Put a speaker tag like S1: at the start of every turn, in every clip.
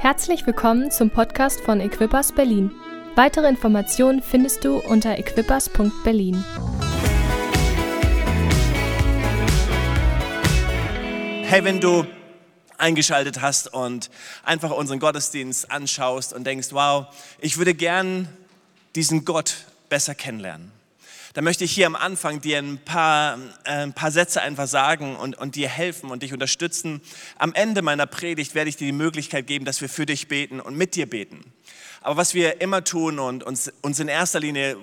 S1: Herzlich willkommen zum Podcast von Equippers Berlin. Weitere Informationen findest du unter equippers.berlin.
S2: Hey, wenn du eingeschaltet hast und einfach unseren Gottesdienst anschaust und denkst, wow, ich würde gern diesen Gott besser kennenlernen da möchte ich hier am Anfang dir ein paar, äh, ein paar Sätze einfach sagen und, und dir helfen und dich unterstützen. Am Ende meiner Predigt werde ich dir die Möglichkeit geben, dass wir für dich beten und mit dir beten. Aber was wir immer tun und uns, uns in erster Linie,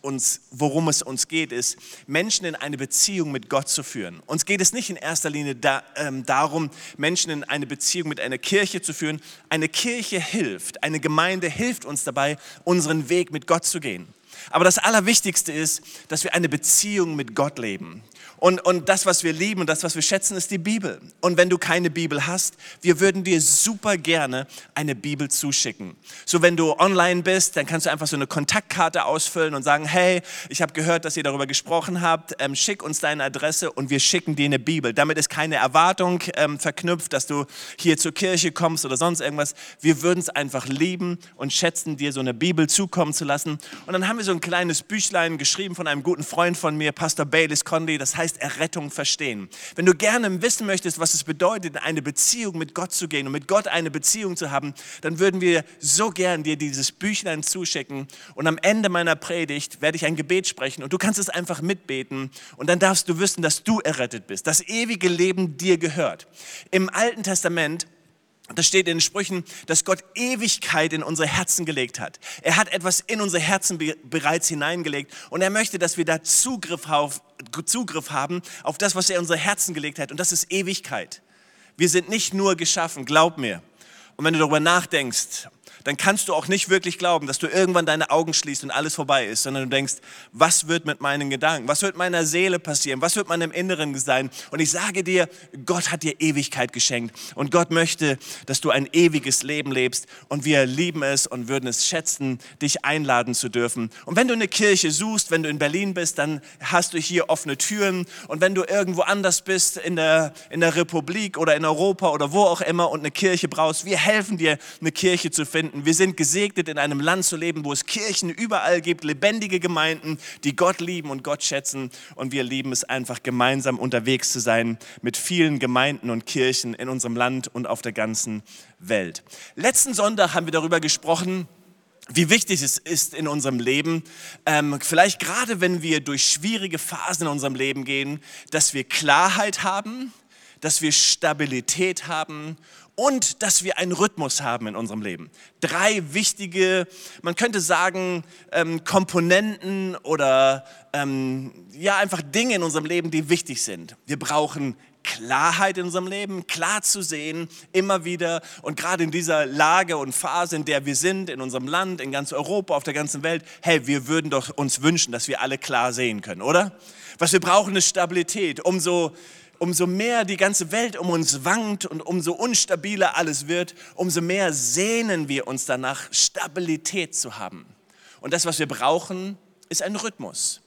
S2: uns, worum es uns geht, ist, Menschen in eine Beziehung mit Gott zu führen. Uns geht es nicht in erster Linie da, ähm, darum, Menschen in eine Beziehung mit einer Kirche zu führen. Eine Kirche hilft, eine Gemeinde hilft uns dabei, unseren Weg mit Gott zu gehen. Aber das Allerwichtigste ist, dass wir eine Beziehung mit Gott leben. Und, und das, was wir lieben und das, was wir schätzen, ist die Bibel. Und wenn du keine Bibel hast, wir würden dir super gerne eine Bibel zuschicken. So, wenn du online bist, dann kannst du einfach so eine Kontaktkarte ausfüllen und sagen, hey, ich habe gehört, dass ihr darüber gesprochen habt, ähm, schick uns deine Adresse und wir schicken dir eine Bibel. Damit ist keine Erwartung ähm, verknüpft, dass du hier zur Kirche kommst oder sonst irgendwas. Wir würden es einfach lieben und schätzen, dir so eine Bibel zukommen zu lassen. Und dann haben wir so ein kleines Büchlein geschrieben von einem guten Freund von mir, Pastor Baylis Conley, das heißt, Errettung verstehen. Wenn du gerne wissen möchtest, was es bedeutet, in eine Beziehung mit Gott zu gehen und mit Gott eine Beziehung zu haben, dann würden wir so gern dir dieses Büchlein zuschicken. Und am Ende meiner Predigt werde ich ein Gebet sprechen und du kannst es einfach mitbeten. Und dann darfst du wissen, dass du errettet bist, das ewige Leben dir gehört. Im Alten Testament das steht in den Sprüchen, dass Gott Ewigkeit in unsere Herzen gelegt hat. Er hat etwas in unsere Herzen bereits hineingelegt und er möchte, dass wir da Zugriff, auf, Zugriff haben auf das, was er in unsere Herzen gelegt hat. Und das ist Ewigkeit. Wir sind nicht nur geschaffen, glaub mir. Und wenn du darüber nachdenkst, dann kannst du auch nicht wirklich glauben, dass du irgendwann deine Augen schließt und alles vorbei ist, sondern du denkst, was wird mit meinen Gedanken? Was wird meiner Seele passieren? Was wird meinem Inneren sein? Und ich sage dir, Gott hat dir Ewigkeit geschenkt und Gott möchte, dass du ein ewiges Leben lebst und wir lieben es und würden es schätzen, dich einladen zu dürfen. Und wenn du eine Kirche suchst, wenn du in Berlin bist, dann hast du hier offene Türen und wenn du irgendwo anders bist in der, in der Republik oder in Europa oder wo auch immer und eine Kirche brauchst, wir helfen dir, eine Kirche zu finden finden. Wir sind gesegnet, in einem Land zu leben, wo es Kirchen überall gibt, lebendige Gemeinden, die Gott lieben und Gott schätzen. Und wir lieben es einfach, gemeinsam unterwegs zu sein mit vielen Gemeinden und Kirchen in unserem Land und auf der ganzen Welt. Letzten Sonntag haben wir darüber gesprochen, wie wichtig es ist in unserem Leben, ähm, vielleicht gerade wenn wir durch schwierige Phasen in unserem Leben gehen, dass wir Klarheit haben, dass wir Stabilität haben und dass wir einen Rhythmus haben in unserem Leben. Drei wichtige, man könnte sagen, ähm, Komponenten oder ähm, ja einfach Dinge in unserem Leben, die wichtig sind. Wir brauchen Klarheit in unserem Leben, klar zu sehen, immer wieder und gerade in dieser Lage und Phase, in der wir sind, in unserem Land, in ganz Europa, auf der ganzen Welt, hey, wir würden doch uns wünschen, dass wir alle klar sehen können, oder? Was wir brauchen ist Stabilität. Umso umso mehr die ganze Welt um uns wankt und umso unstabiler alles wird, umso mehr sehnen wir uns danach, Stabilität zu haben. Und das, was wir brauchen, ist ein Rhythmus.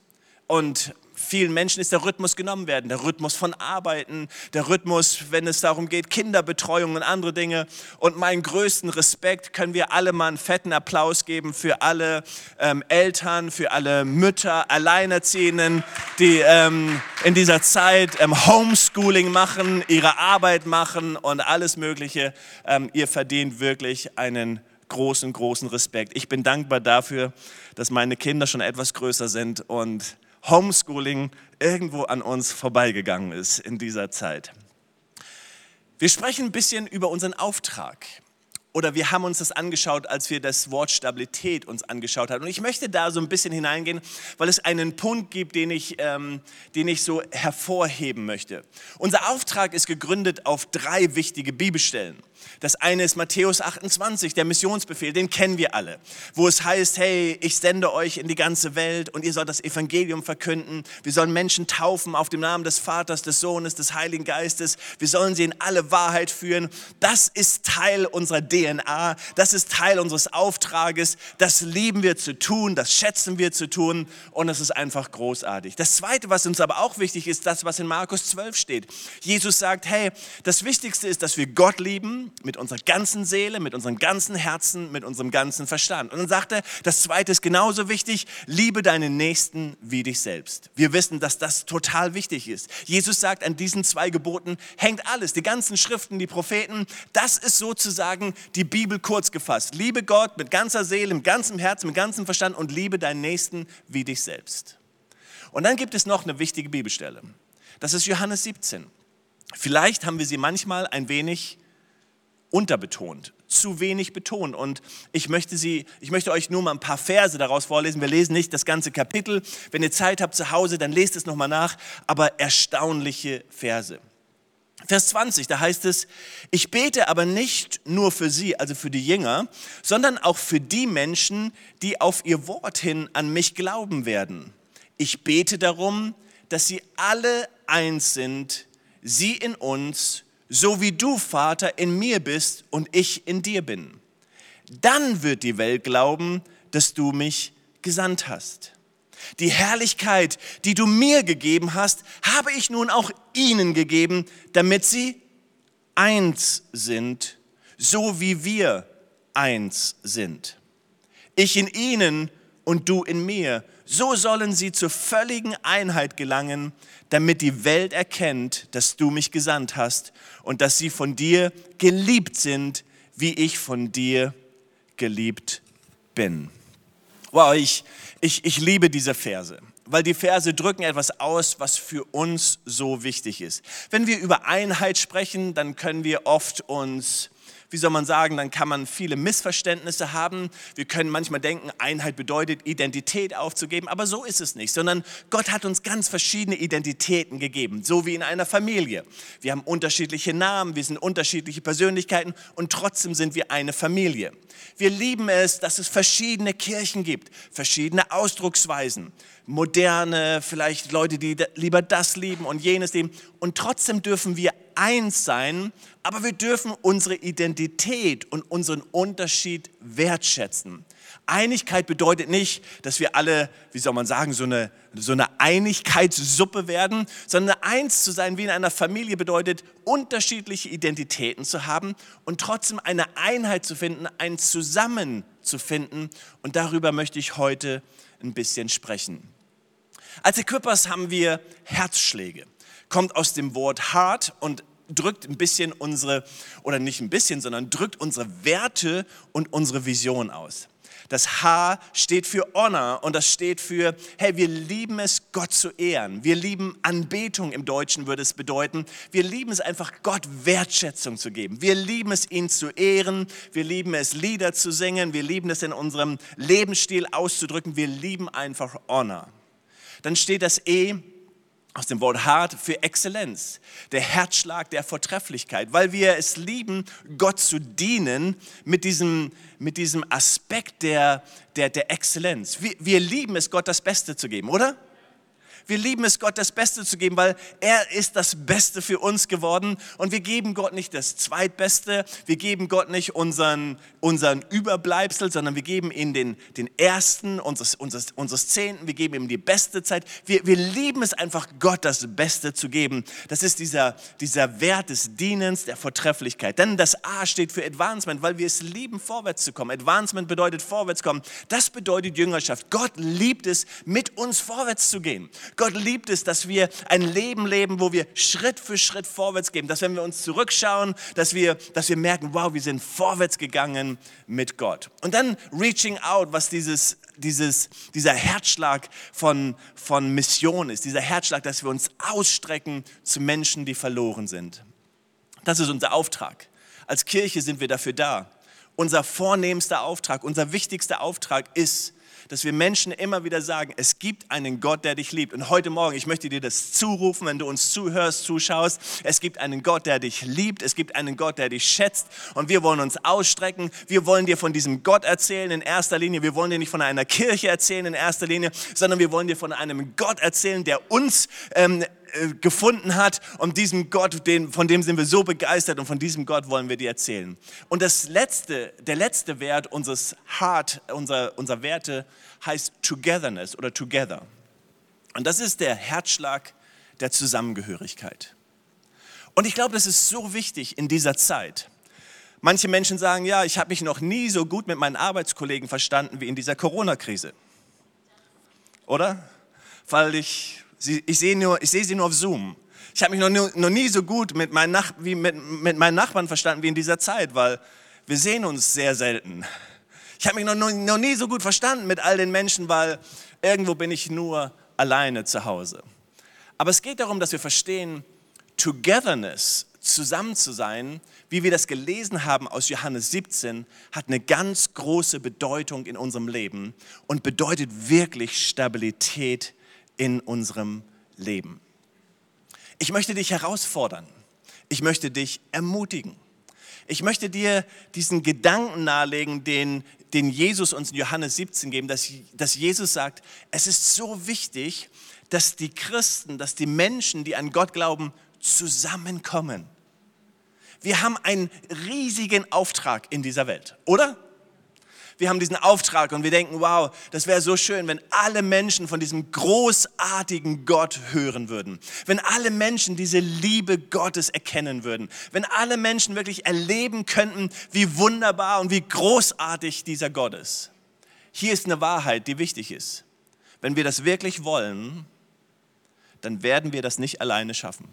S2: Und vielen Menschen ist der Rhythmus genommen werden, der Rhythmus von Arbeiten, der Rhythmus, wenn es darum geht, Kinderbetreuung und andere Dinge. Und meinen größten Respekt können wir alle mal einen fetten Applaus geben für alle ähm, Eltern, für alle Mütter, Alleinerziehenden, die ähm, in dieser Zeit ähm, Homeschooling machen, ihre Arbeit machen und alles Mögliche. Ähm, ihr verdient wirklich einen großen, großen Respekt. Ich bin dankbar dafür, dass meine Kinder schon etwas größer sind und Homeschooling irgendwo an uns vorbeigegangen ist in dieser Zeit. Wir sprechen ein bisschen über unseren Auftrag. Oder wir haben uns das angeschaut, als wir das Wort Stabilität uns angeschaut haben. Und ich möchte da so ein bisschen hineingehen, weil es einen Punkt gibt, den ich, ähm, den ich so hervorheben möchte. Unser Auftrag ist gegründet auf drei wichtige Bibelstellen. Das eine ist Matthäus 28, der Missionsbefehl, den kennen wir alle, wo es heißt, hey, ich sende euch in die ganze Welt und ihr sollt das Evangelium verkünden. Wir sollen Menschen taufen auf dem Namen des Vaters, des Sohnes, des Heiligen Geistes. Wir sollen sie in alle Wahrheit führen. Das ist Teil unserer DNA, das ist Teil unseres Auftrages. Das lieben wir zu tun, das schätzen wir zu tun und es ist einfach großartig. Das zweite, was uns aber auch wichtig ist, das, was in Markus 12 steht. Jesus sagt, hey, das Wichtigste ist, dass wir Gott lieben mit unserer ganzen Seele, mit unserem ganzen Herzen, mit unserem ganzen Verstand. Und dann sagt er, das zweite ist genauso wichtig, liebe deinen Nächsten wie dich selbst. Wir wissen, dass das total wichtig ist. Jesus sagt, an diesen zwei Geboten hängt alles, die ganzen Schriften, die Propheten, das ist sozusagen die Bibel kurz gefasst. Liebe Gott mit ganzer Seele, mit ganzem Herzen, mit ganzem Verstand und liebe deinen Nächsten wie dich selbst. Und dann gibt es noch eine wichtige Bibelstelle. Das ist Johannes 17. Vielleicht haben wir sie manchmal ein wenig unterbetont, zu wenig betont. Und ich möchte, sie, ich möchte euch nur mal ein paar Verse daraus vorlesen. Wir lesen nicht das ganze Kapitel. Wenn ihr Zeit habt zu Hause, dann lest es nochmal nach. Aber erstaunliche Verse. Vers 20, da heißt es, ich bete aber nicht nur für sie, also für die Jünger, sondern auch für die Menschen, die auf ihr Wort hin an mich glauben werden. Ich bete darum, dass sie alle eins sind, sie in uns, so wie du, Vater, in mir bist und ich in dir bin. Dann wird die Welt glauben, dass du mich gesandt hast. Die Herrlichkeit, die du mir gegeben hast, habe ich nun auch ihnen gegeben, damit sie eins sind, so wie wir eins sind. Ich in ihnen und du in mir. So sollen sie zur völligen Einheit gelangen, damit die Welt erkennt, dass du mich gesandt hast und dass sie von dir geliebt sind, wie ich von dir geliebt bin. Wow, ich, ich, ich liebe diese Verse, weil die Verse drücken etwas aus, was für uns so wichtig ist. Wenn wir über Einheit sprechen, dann können wir oft uns wie soll man sagen, dann kann man viele Missverständnisse haben. Wir können manchmal denken, Einheit bedeutet, Identität aufzugeben, aber so ist es nicht, sondern Gott hat uns ganz verschiedene Identitäten gegeben, so wie in einer Familie. Wir haben unterschiedliche Namen, wir sind unterschiedliche Persönlichkeiten und trotzdem sind wir eine Familie. Wir lieben es, dass es verschiedene Kirchen gibt, verschiedene Ausdrucksweisen, moderne, vielleicht Leute, die lieber das lieben und jenes lieben. Und trotzdem dürfen wir eins sein, aber wir dürfen unsere Identität und unseren Unterschied wertschätzen. Einigkeit bedeutet nicht, dass wir alle, wie soll man sagen, so eine, so eine Einigkeitssuppe werden, sondern eins zu sein wie in einer Familie bedeutet, unterschiedliche Identitäten zu haben und trotzdem eine Einheit zu finden, ein Zusammen zu finden. Und darüber möchte ich heute ein bisschen sprechen. Als Equippers haben wir Herzschläge. Kommt aus dem Wort Heart und drückt ein bisschen unsere, oder nicht ein bisschen, sondern drückt unsere Werte und unsere Vision aus. Das H steht für Honor und das steht für, hey, wir lieben es, Gott zu ehren. Wir lieben Anbetung im Deutschen würde es bedeuten. Wir lieben es einfach, Gott Wertschätzung zu geben. Wir lieben es, ihn zu ehren. Wir lieben es, Lieder zu singen. Wir lieben es, in unserem Lebensstil auszudrücken. Wir lieben einfach Honor. Dann steht das E aus dem Wort hart für Exzellenz, der Herzschlag der Vortrefflichkeit, weil wir es lieben, Gott zu dienen mit diesem, mit diesem Aspekt der, der, der Exzellenz. Wir, wir lieben es, Gott das Beste zu geben, oder? Wir lieben es, Gott das Beste zu geben, weil er ist das Beste für uns geworden. Und wir geben Gott nicht das Zweitbeste, wir geben Gott nicht unseren, unseren Überbleibsel, sondern wir geben ihm den, den Ersten unseres, unseres, unseres Zehnten, wir geben ihm die beste Zeit. Wir, wir lieben es einfach, Gott das Beste zu geben. Das ist dieser, dieser Wert des Dienens, der Vortrefflichkeit. Denn das A steht für Advancement, weil wir es lieben, vorwärts zu kommen. Advancement bedeutet vorwärts kommen. Das bedeutet Jüngerschaft. Gott liebt es, mit uns vorwärts zu gehen. Gott liebt es, dass wir ein Leben leben, wo wir Schritt für Schritt vorwärts gehen. Dass wenn wir uns zurückschauen, dass wir, dass wir merken, wow, wir sind vorwärts gegangen mit Gott. Und dann Reaching Out, was dieses, dieses, dieser Herzschlag von, von Mission ist. Dieser Herzschlag, dass wir uns ausstrecken zu Menschen, die verloren sind. Das ist unser Auftrag. Als Kirche sind wir dafür da. Unser vornehmster Auftrag, unser wichtigster Auftrag ist, dass wir Menschen immer wieder sagen, es gibt einen Gott, der dich liebt. Und heute Morgen, ich möchte dir das zurufen, wenn du uns zuhörst, zuschaust. Es gibt einen Gott, der dich liebt. Es gibt einen Gott, der dich schätzt. Und wir wollen uns ausstrecken. Wir wollen dir von diesem Gott erzählen in erster Linie. Wir wollen dir nicht von einer Kirche erzählen in erster Linie, sondern wir wollen dir von einem Gott erzählen, der uns ähm, äh, gefunden hat und diesem Gott, den, von dem sind wir so begeistert und von diesem Gott wollen wir dir erzählen. Und das letzte, der letzte Wert unseres Heart, unserer, unserer Werte heißt Togetherness oder Together. Und das ist der Herzschlag der Zusammengehörigkeit. Und ich glaube, das ist so wichtig in dieser Zeit, Manche Menschen sagen, ja, ich habe mich noch nie so gut mit meinen Arbeitskollegen verstanden wie in dieser Corona-Krise. Oder? Weil ich, ich sehe nur, sie nur auf Zoom. Ich habe mich noch, noch, nie so gut mit meinen, Nach wie mit, mit meinen Nachbarn verstanden wie in dieser Zeit, weil wir sehen uns sehr selten. Ich habe mich noch, noch nie so gut verstanden mit all den Menschen, weil irgendwo bin ich nur alleine zu Hause. Aber es geht darum, dass wir verstehen, Togetherness, zusammen zu sein, wie wir das gelesen haben aus Johannes 17, hat eine ganz große Bedeutung in unserem Leben und bedeutet wirklich Stabilität in unserem Leben. Ich möchte dich herausfordern. Ich möchte dich ermutigen. Ich möchte dir diesen Gedanken nahelegen, den, den Jesus uns in Johannes 17 geben, dass, dass Jesus sagt, es ist so wichtig, dass die Christen, dass die Menschen, die an Gott glauben, zusammenkommen. Wir haben einen riesigen Auftrag in dieser Welt, oder? Wir haben diesen Auftrag und wir denken, wow, das wäre so schön, wenn alle Menschen von diesem großartigen Gott hören würden. Wenn alle Menschen diese Liebe Gottes erkennen würden. Wenn alle Menschen wirklich erleben könnten, wie wunderbar und wie großartig dieser Gott ist. Hier ist eine Wahrheit, die wichtig ist. Wenn wir das wirklich wollen, dann werden wir das nicht alleine schaffen.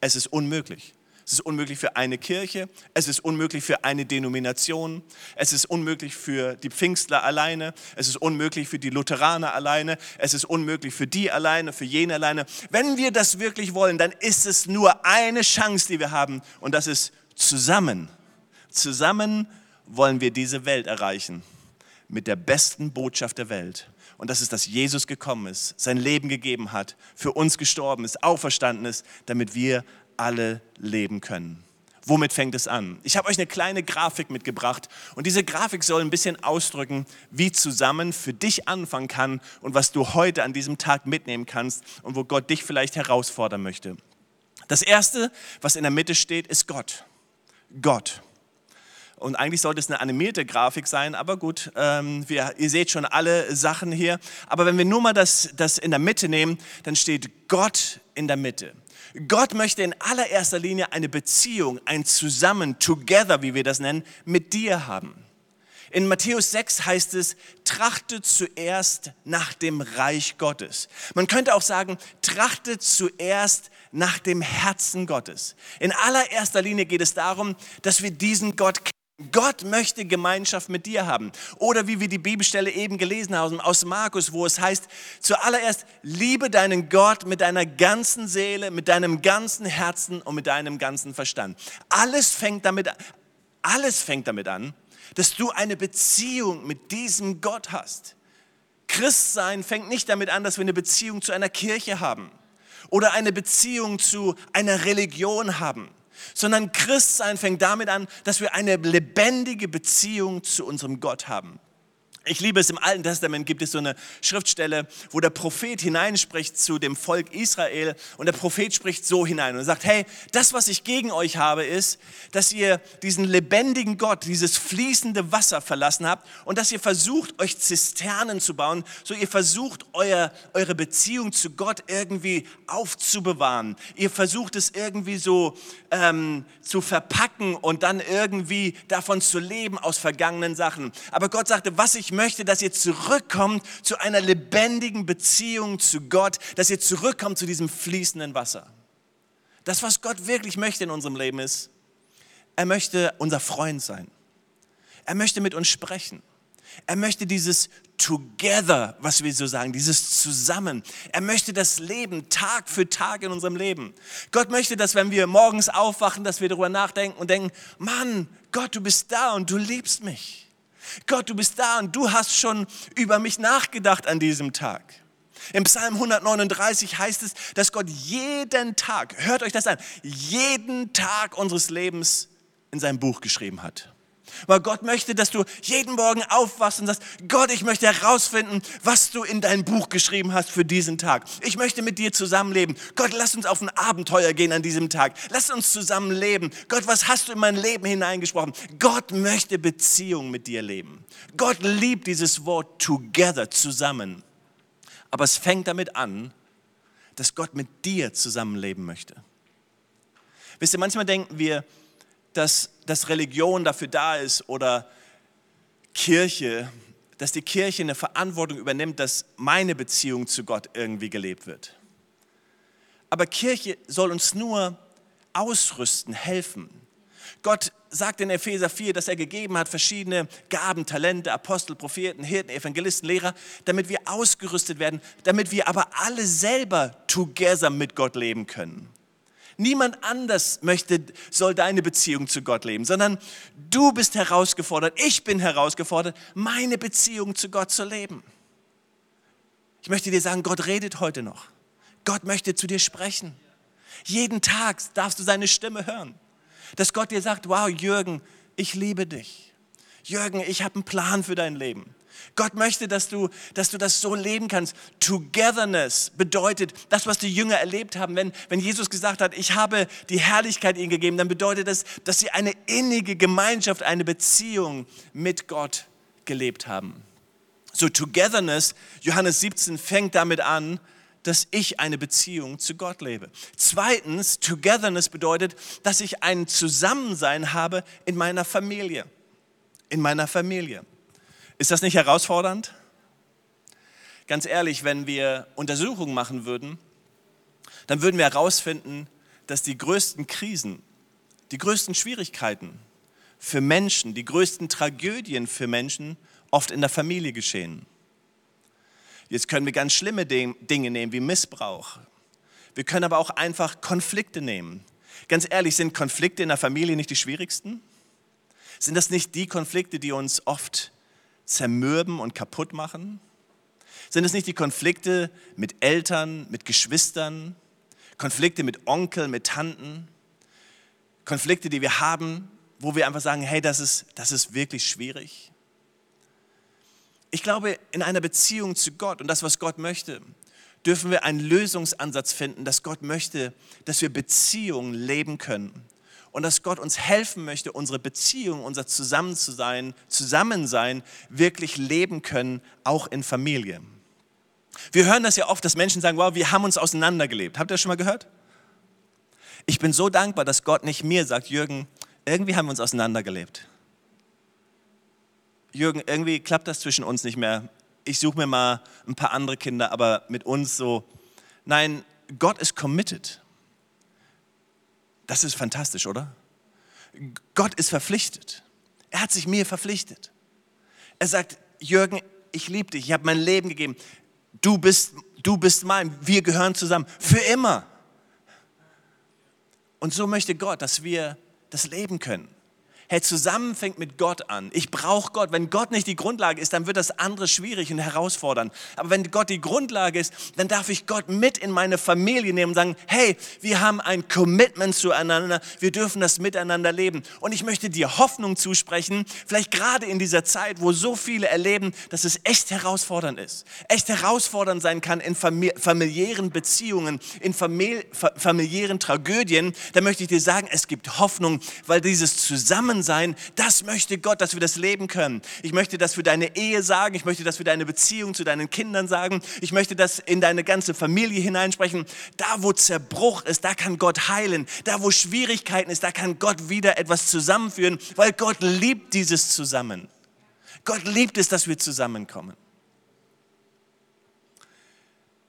S2: Es ist unmöglich. Es ist unmöglich für eine Kirche, es ist unmöglich für eine Denomination, es ist unmöglich für die Pfingstler alleine, es ist unmöglich für die Lutheraner alleine, es ist unmöglich für die alleine, für jene alleine. Wenn wir das wirklich wollen, dann ist es nur eine Chance, die wir haben und das ist zusammen. Zusammen wollen wir diese Welt erreichen mit der besten Botschaft der Welt. Und das ist, dass Jesus gekommen ist, sein Leben gegeben hat, für uns gestorben ist, auferstanden ist, damit wir alle leben können. Womit fängt es an? Ich habe euch eine kleine Grafik mitgebracht und diese Grafik soll ein bisschen ausdrücken, wie zusammen für dich anfangen kann und was du heute an diesem Tag mitnehmen kannst und wo Gott dich vielleicht herausfordern möchte. Das erste, was in der Mitte steht, ist Gott. Gott. Und eigentlich sollte es eine animierte Grafik sein, aber gut, ähm, wir, ihr seht schon alle Sachen hier. Aber wenn wir nur mal das, das in der Mitte nehmen, dann steht Gott in der Mitte. Gott möchte in allererster Linie eine Beziehung, ein Zusammen, Together, wie wir das nennen, mit dir haben. In Matthäus 6 heißt es, trachtet zuerst nach dem Reich Gottes. Man könnte auch sagen, trachtet zuerst nach dem Herzen Gottes. In allererster Linie geht es darum, dass wir diesen Gott kennen Gott möchte Gemeinschaft mit dir haben. Oder wie wir die Bibelstelle eben gelesen haben aus Markus, wo es heißt, zuallererst liebe deinen Gott mit deiner ganzen Seele, mit deinem ganzen Herzen und mit deinem ganzen Verstand. Alles fängt damit, alles fängt damit an, dass du eine Beziehung mit diesem Gott hast. Christsein fängt nicht damit an, dass wir eine Beziehung zu einer Kirche haben oder eine Beziehung zu einer Religion haben sondern Christsein fängt damit an, dass wir eine lebendige Beziehung zu unserem Gott haben. Ich liebe es, im Alten Testament gibt es so eine Schriftstelle, wo der Prophet hineinspricht zu dem Volk Israel und der Prophet spricht so hinein und sagt, hey, das, was ich gegen euch habe, ist, dass ihr diesen lebendigen Gott, dieses fließende Wasser verlassen habt und dass ihr versucht, euch Zisternen zu bauen, so ihr versucht, euer, eure Beziehung zu Gott irgendwie aufzubewahren. Ihr versucht es irgendwie so ähm, zu verpacken und dann irgendwie davon zu leben aus vergangenen Sachen. Aber Gott sagte, was ich möchte, dass ihr zurückkommt zu einer lebendigen Beziehung zu Gott, dass ihr zurückkommt zu diesem fließenden Wasser. Das, was Gott wirklich möchte in unserem Leben ist, er möchte unser Freund sein. Er möchte mit uns sprechen. Er möchte dieses Together, was wir so sagen, dieses Zusammen. Er möchte das Leben Tag für Tag in unserem Leben. Gott möchte, dass wenn wir morgens aufwachen, dass wir darüber nachdenken und denken, Mann, Gott, du bist da und du liebst mich. Gott, du bist da und du hast schon über mich nachgedacht an diesem Tag. Im Psalm 139 heißt es, dass Gott jeden Tag, hört euch das an, jeden Tag unseres Lebens in seinem Buch geschrieben hat. Weil Gott möchte, dass du jeden Morgen aufwachst und sagst, Gott, ich möchte herausfinden, was du in dein Buch geschrieben hast für diesen Tag. Ich möchte mit dir zusammenleben. Gott, lass uns auf ein Abenteuer gehen an diesem Tag. Lass uns zusammenleben. Gott, was hast du in mein Leben hineingesprochen? Gott möchte Beziehung mit dir leben. Gott liebt dieses Wort together, zusammen. Aber es fängt damit an, dass Gott mit dir zusammenleben möchte. Wisst ihr, manchmal denken wir, dass dass Religion dafür da ist oder Kirche, dass die Kirche eine Verantwortung übernimmt, dass meine Beziehung zu Gott irgendwie gelebt wird. Aber Kirche soll uns nur ausrüsten, helfen. Gott sagt in Epheser 4, dass er gegeben hat verschiedene Gaben, Talente, Apostel, Propheten, Hirten, Evangelisten, Lehrer, damit wir ausgerüstet werden, damit wir aber alle selber together mit Gott leben können. Niemand anders möchte, soll deine Beziehung zu Gott leben, sondern du bist herausgefordert, ich bin herausgefordert, meine Beziehung zu Gott zu leben. Ich möchte dir sagen, Gott redet heute noch. Gott möchte zu dir sprechen. Jeden Tag darfst du seine Stimme hören. Dass Gott dir sagt, wow, Jürgen, ich liebe dich. Jürgen, ich habe einen Plan für dein Leben. Gott möchte, dass du, dass du das so leben kannst. Togetherness bedeutet, das, was die Jünger erlebt haben, wenn, wenn Jesus gesagt hat, ich habe die Herrlichkeit ihnen gegeben, dann bedeutet das, dass sie eine innige Gemeinschaft, eine Beziehung mit Gott gelebt haben. So Togetherness, Johannes 17 fängt damit an, dass ich eine Beziehung zu Gott lebe. Zweitens, Togetherness bedeutet, dass ich ein Zusammensein habe in meiner Familie. In meiner Familie. Ist das nicht herausfordernd? Ganz ehrlich, wenn wir Untersuchungen machen würden, dann würden wir herausfinden, dass die größten Krisen, die größten Schwierigkeiten für Menschen, die größten Tragödien für Menschen oft in der Familie geschehen. Jetzt können wir ganz schlimme Dinge nehmen wie Missbrauch. Wir können aber auch einfach Konflikte nehmen. Ganz ehrlich, sind Konflikte in der Familie nicht die schwierigsten? Sind das nicht die Konflikte, die uns oft zermürben und kaputt machen? Sind es nicht die Konflikte mit Eltern, mit Geschwistern, Konflikte mit Onkeln, mit Tanten? Konflikte, die wir haben, wo wir einfach sagen, hey, das ist, das ist wirklich schwierig. Ich glaube, in einer Beziehung zu Gott und das, was Gott möchte, dürfen wir einen Lösungsansatz finden, dass Gott möchte, dass wir Beziehungen leben können. Und dass Gott uns helfen möchte, unsere Beziehung, unser Zusammensein, Zusammensein wirklich leben können, auch in Familie. Wir hören das ja oft, dass Menschen sagen, wow, wir haben uns auseinandergelebt. Habt ihr das schon mal gehört? Ich bin so dankbar, dass Gott nicht mir sagt, Jürgen, irgendwie haben wir uns auseinandergelebt. Jürgen, irgendwie klappt das zwischen uns nicht mehr. Ich suche mir mal ein paar andere Kinder, aber mit uns so. Nein, Gott ist committed. Das ist fantastisch, oder? Gott ist verpflichtet. Er hat sich mir verpflichtet. Er sagt, Jürgen, ich liebe dich, ich habe mein Leben gegeben. Du bist, du bist mein, wir gehören zusammen, für immer. Und so möchte Gott, dass wir das leben können. Hey, zusammen fängt mit Gott an. Ich brauche Gott. Wenn Gott nicht die Grundlage ist, dann wird das andere schwierig und herausfordernd. Aber wenn Gott die Grundlage ist, dann darf ich Gott mit in meine Familie nehmen und sagen, hey, wir haben ein Commitment zueinander. Wir dürfen das miteinander leben. Und ich möchte dir Hoffnung zusprechen, vielleicht gerade in dieser Zeit, wo so viele erleben, dass es echt herausfordernd ist. Echt herausfordernd sein kann in familiären Beziehungen, in familiären Tragödien. Da möchte ich dir sagen, es gibt Hoffnung, weil dieses Zusammensein Zusammensein, das möchte Gott, dass wir das leben können. Ich möchte das für deine Ehe sagen, ich möchte das für deine Beziehung zu deinen Kindern sagen, ich möchte das in deine ganze Familie hineinsprechen. Da, wo Zerbruch ist, da kann Gott heilen. Da, wo Schwierigkeiten ist, da kann Gott wieder etwas zusammenführen, weil Gott liebt dieses Zusammen. Gott liebt es, dass wir zusammenkommen.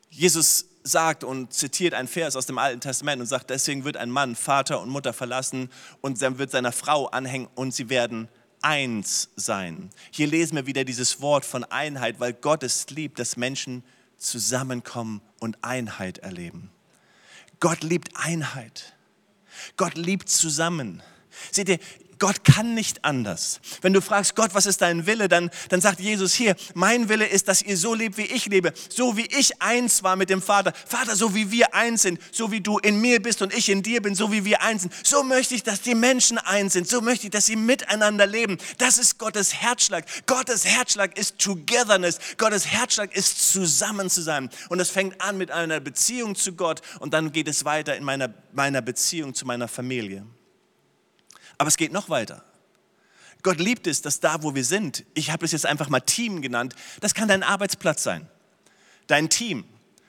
S2: Jesus sagt und zitiert einen Vers aus dem Alten Testament und sagt, deswegen wird ein Mann Vater und Mutter verlassen und dann wird seiner Frau anhängen und sie werden eins sein. Hier lesen wir wieder dieses Wort von Einheit, weil Gott es liebt, dass Menschen zusammenkommen und Einheit erleben. Gott liebt Einheit. Gott liebt zusammen. Seht ihr, Gott kann nicht anders. Wenn du fragst, Gott, was ist dein Wille, dann, dann sagt Jesus hier, mein Wille ist, dass ihr so lebt, wie ich lebe, so wie ich eins war mit dem Vater. Vater, so wie wir eins sind, so wie du in mir bist und ich in dir bin, so wie wir eins sind. So möchte ich, dass die Menschen eins sind. So möchte ich, dass sie miteinander leben. Das ist Gottes Herzschlag. Gottes Herzschlag ist Togetherness. Gottes Herzschlag ist zusammen zu sein. Und es fängt an mit einer Beziehung zu Gott und dann geht es weiter in meiner, meiner Beziehung zu meiner Familie. Aber es geht noch weiter. Gott liebt es, dass da, wo wir sind, ich habe es jetzt einfach mal Team genannt, das kann dein Arbeitsplatz sein. Dein Team,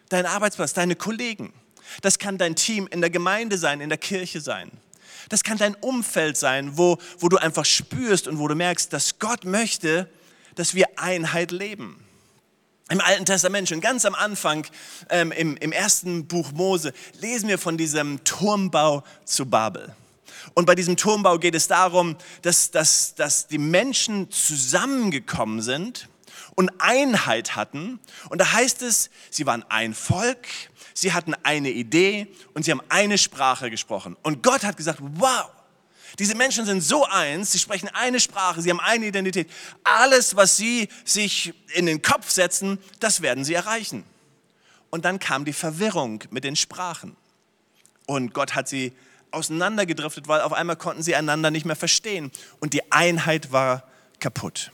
S2: dein Arbeitsplatz, deine Kollegen. Das kann dein Team in der Gemeinde sein, in der Kirche sein. Das kann dein Umfeld sein, wo, wo du einfach spürst und wo du merkst, dass Gott möchte, dass wir Einheit leben. Im Alten Testament, schon ganz am Anfang, ähm, im, im ersten Buch Mose, lesen wir von diesem Turmbau zu Babel. Und bei diesem Turmbau geht es darum, dass, dass, dass die Menschen zusammengekommen sind und Einheit hatten. Und da heißt es, sie waren ein Volk, sie hatten eine Idee und sie haben eine Sprache gesprochen. Und Gott hat gesagt, wow, diese Menschen sind so eins, sie sprechen eine Sprache, sie haben eine Identität. Alles, was sie sich in den Kopf setzen, das werden sie erreichen. Und dann kam die Verwirrung mit den Sprachen. Und Gott hat sie auseinandergedriftet, weil auf einmal konnten sie einander nicht mehr verstehen. Und die Einheit war kaputt.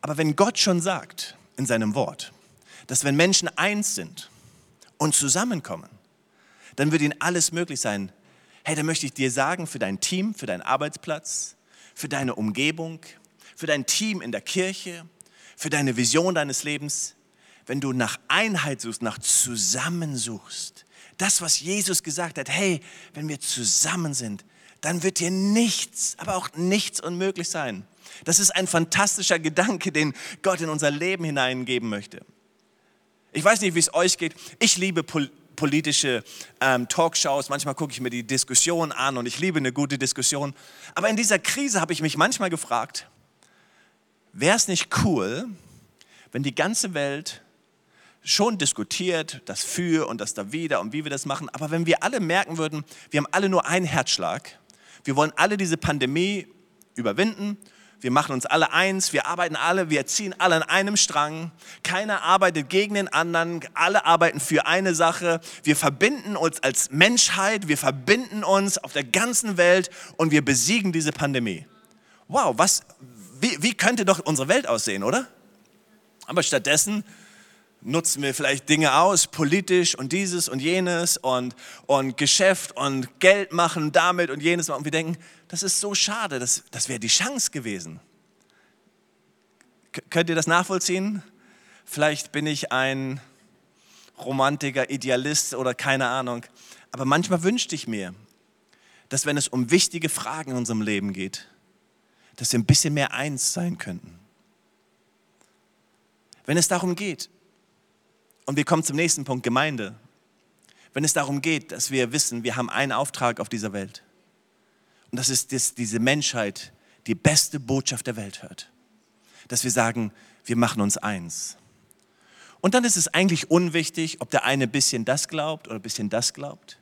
S2: Aber wenn Gott schon sagt in seinem Wort, dass wenn Menschen eins sind und zusammenkommen, dann wird ihnen alles möglich sein. Hey, da möchte ich dir sagen, für dein Team, für deinen Arbeitsplatz, für deine Umgebung, für dein Team in der Kirche, für deine Vision deines Lebens, wenn du nach Einheit suchst, nach Zusammen suchst, das, was Jesus gesagt hat, hey, wenn wir zusammen sind, dann wird dir nichts, aber auch nichts unmöglich sein. Das ist ein fantastischer Gedanke, den Gott in unser Leben hineingeben möchte. Ich weiß nicht, wie es euch geht. Ich liebe Pol politische ähm, Talkshows. Manchmal gucke ich mir die Diskussion an und ich liebe eine gute Diskussion. Aber in dieser Krise habe ich mich manchmal gefragt, wäre es nicht cool, wenn die ganze Welt schon diskutiert, das für und das da wieder und wie wir das machen, aber wenn wir alle merken würden, wir haben alle nur einen Herzschlag, wir wollen alle diese Pandemie überwinden wir machen uns alle eins, wir arbeiten alle, wir ziehen alle an einem Strang. Keiner arbeitet gegen den anderen, alle arbeiten für eine Sache. Wir verbinden uns als Menschheit, wir verbinden uns auf der ganzen Welt und wir besiegen diese Pandemie. Wow, was, wie, wie könnte doch unsere Welt aussehen, oder? Aber stattdessen nutzen wir vielleicht Dinge aus, politisch und dieses und jenes und, und Geschäft und Geld machen damit und jenes. Und wir denken, das ist so schade, das, das wäre die Chance gewesen. K könnt ihr das nachvollziehen? Vielleicht bin ich ein Romantiker, Idealist oder keine Ahnung. Aber manchmal wünschte ich mir, dass wenn es um wichtige Fragen in unserem Leben geht, dass wir ein bisschen mehr eins sein könnten. Wenn es darum geht, und wir kommen zum nächsten Punkt, Gemeinde, wenn es darum geht, dass wir wissen, wir haben einen Auftrag auf dieser Welt, und das ist, dass diese Menschheit die beste Botschaft der Welt hört. Dass wir sagen, wir machen uns eins. Und dann ist es eigentlich unwichtig, ob der eine ein bisschen das glaubt oder ein bisschen das glaubt.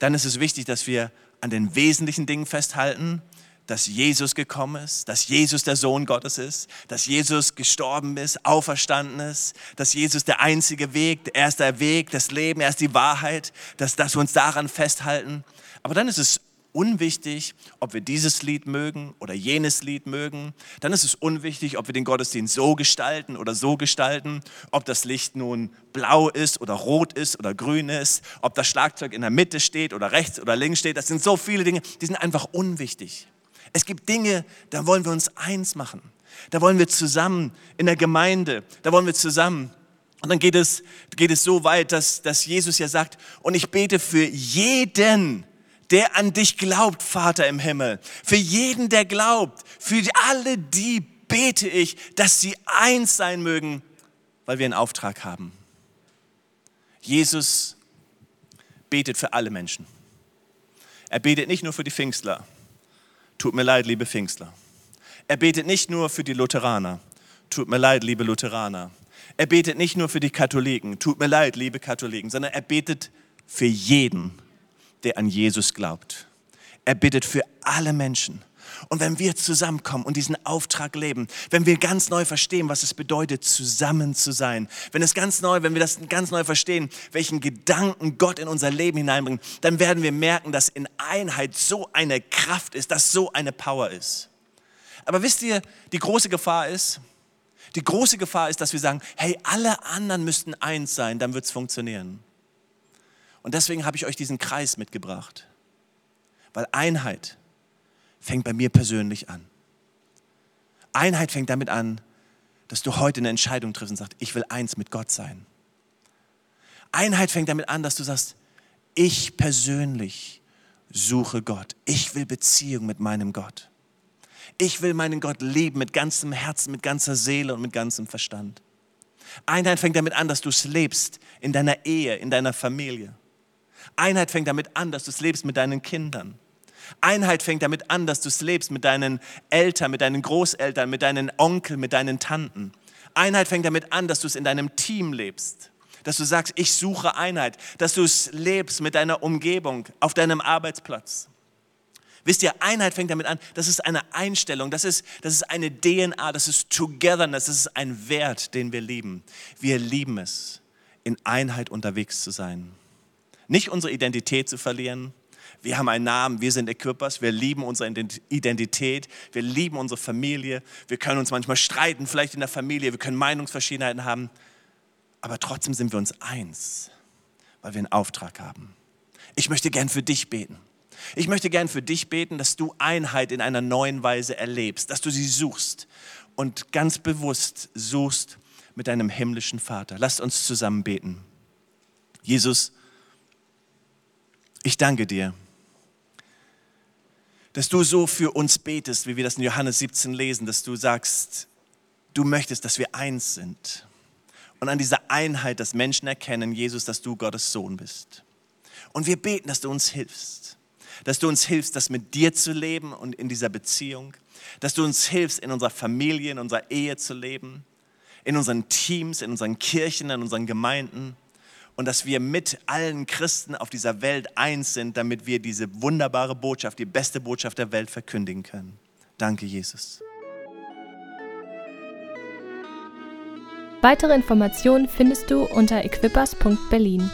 S2: Dann ist es wichtig, dass wir an den wesentlichen Dingen festhalten, dass Jesus gekommen ist, dass Jesus der Sohn Gottes ist, dass Jesus gestorben ist, auferstanden ist, dass Jesus der einzige Weg, er ist der Weg, das Leben, er ist die Wahrheit, dass, dass wir uns daran festhalten. Aber dann ist es unwichtig, ob wir dieses Lied mögen oder jenes Lied mögen. Dann ist es unwichtig, ob wir den Gottesdienst so gestalten oder so gestalten, ob das Licht nun blau ist oder rot ist oder grün ist, ob das Schlagzeug in der Mitte steht oder rechts oder links steht. Das sind so viele Dinge, die sind einfach unwichtig. Es gibt Dinge, da wollen wir uns eins machen. Da wollen wir zusammen in der Gemeinde, da wollen wir zusammen und dann geht es, geht es so weit, dass, dass Jesus ja sagt, und ich bete für jeden, der an dich glaubt, Vater im Himmel. Für jeden, der glaubt, für alle die bete ich, dass sie eins sein mögen, weil wir einen Auftrag haben. Jesus betet für alle Menschen. Er betet nicht nur für die Pfingstler. Tut mir leid, liebe Pfingstler. Er betet nicht nur für die Lutheraner. Tut mir leid, liebe Lutheraner. Er betet nicht nur für die Katholiken. Tut mir leid, liebe Katholiken, sondern er betet für jeden der an Jesus glaubt. Er bittet für alle Menschen. Und wenn wir zusammenkommen und diesen Auftrag leben, wenn wir ganz neu verstehen, was es bedeutet, zusammen zu sein, wenn es ganz neu, wenn wir das ganz neu verstehen, welchen Gedanken Gott in unser Leben hineinbringt, dann werden wir merken, dass in Einheit so eine Kraft ist, dass so eine Power ist. Aber wisst ihr, die große Gefahr ist, die große Gefahr ist, dass wir sagen, hey, alle anderen müssten eins sein, dann wird es funktionieren. Und deswegen habe ich euch diesen Kreis mitgebracht. Weil Einheit fängt bei mir persönlich an. Einheit fängt damit an, dass du heute eine Entscheidung triffst und sagst, ich will eins mit Gott sein. Einheit fängt damit an, dass du sagst, ich persönlich suche Gott. Ich will Beziehung mit meinem Gott. Ich will meinen Gott lieben mit ganzem Herzen, mit ganzer Seele und mit ganzem Verstand. Einheit fängt damit an, dass du es lebst in deiner Ehe, in deiner Familie. Einheit fängt damit an, dass du es lebst mit deinen Kindern. Einheit fängt damit an, dass du es lebst mit deinen Eltern, mit deinen Großeltern, mit deinen Onkeln, mit deinen Tanten. Einheit fängt damit an, dass du es in deinem Team lebst. Dass du sagst, ich suche Einheit. Dass du es lebst mit deiner Umgebung, auf deinem Arbeitsplatz. Wisst ihr, Einheit fängt damit an, das ist eine Einstellung, das ist, das ist eine DNA, das ist Togetherness, das ist ein Wert, den wir lieben. Wir lieben es, in Einheit unterwegs zu sein. Nicht unsere Identität zu verlieren. Wir haben einen Namen, wir sind Equippers, wir lieben unsere Identität, wir lieben unsere Familie, wir können uns manchmal streiten, vielleicht in der Familie, wir können Meinungsverschiedenheiten haben, aber trotzdem sind wir uns eins, weil wir einen Auftrag haben. Ich möchte gern für dich beten. Ich möchte gern für dich beten, dass du Einheit in einer neuen Weise erlebst, dass du sie suchst und ganz bewusst suchst mit deinem himmlischen Vater. Lasst uns zusammen beten. Jesus, ich danke dir, dass du so für uns betest, wie wir das in Johannes 17 lesen, dass du sagst, du möchtest, dass wir eins sind. Und an dieser Einheit, dass Menschen erkennen, Jesus, dass du Gottes Sohn bist. Und wir beten, dass du uns hilfst. Dass du uns hilfst, das mit dir zu leben und in dieser Beziehung. Dass du uns hilfst, in unserer Familie, in unserer Ehe zu leben. In unseren Teams, in unseren Kirchen, in unseren Gemeinden und dass wir mit allen Christen auf dieser Welt eins sind, damit wir diese wunderbare Botschaft, die beste Botschaft der Welt verkündigen können. Danke, Jesus.
S1: Weitere Informationen findest du unter equippers.berlin.